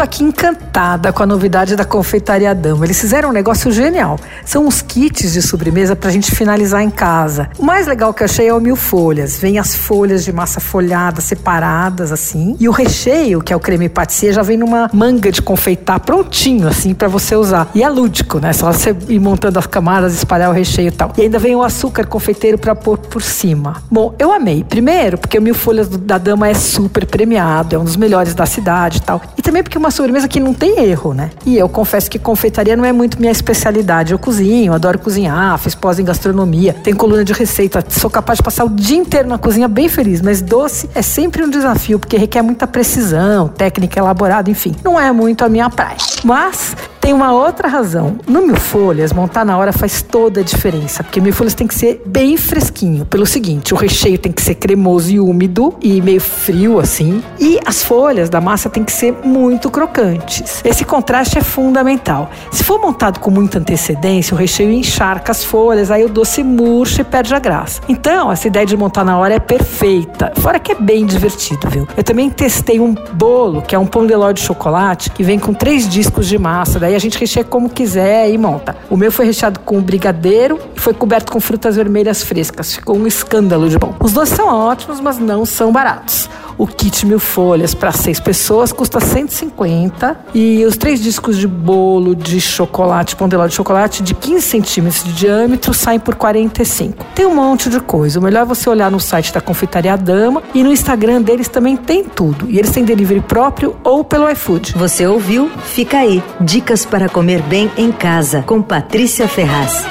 tô aqui encantada com a novidade da Confeitaria Dama. Eles fizeram um negócio genial. São uns kits de sobremesa pra gente finalizar em casa. O mais legal que eu achei é o mil folhas. Vem as folhas de massa folhada separadas, assim. E o recheio, que é o creme patissier, já vem numa manga de confeitar prontinho, assim, para você usar. E é lúdico, né? Só você ir montando as camadas, espalhar o recheio e tal. E ainda vem o açúcar confeiteiro para pôr por cima. Bom, eu amei. Primeiro, porque o mil folhas da dama é super premiado, é um dos melhores da cidade e tal. E também porque é uma sobremesa que não tem erro, né? E eu confesso que confeitaria não é muito minha especialidade. Eu cozinho, adoro cozinhar, fiz pós em gastronomia, tenho coluna de receita, sou capaz de passar o dia inteiro na cozinha bem feliz, mas doce é sempre um desafio, porque requer muita precisão, técnica elaborada, enfim. Não é muito a minha praia. Mas tem uma outra razão. No mil folhas, montar na hora faz toda a diferença, porque mil folhas tem que ser bem fresquinho. Pelo seguinte, o recheio tem que ser cremoso e úmido e meio frio assim, e as folhas da massa tem que ser muito crocantes. Esse contraste é fundamental. Se for montado com muita antecedência, o recheio encharca as folhas, aí o doce murcha e perde a graça. Então, essa ideia de montar na hora é perfeita. Fora que é bem divertido, viu? Eu também testei um bolo, que é um pão de ló de chocolate, que vem com três discos de massa, daí a gente recheia como quiser e monta. O meu foi recheado com brigadeiro e foi coberto com frutas vermelhas frescas. Ficou um escândalo de bom. Os doces são ótimos, mas não são baratos. O kit mil folhas para seis pessoas custa 150 e os três discos de bolo de chocolate, pão de ló de chocolate de 15 centímetros de diâmetro saem por 45. Tem um monte de coisa. O melhor é você olhar no site da Confeitaria Dama e no Instagram deles também tem tudo. E eles têm delivery próprio ou pelo iFood. Você ouviu? Fica aí. Dicas para comer bem em casa com Patrícia Ferraz.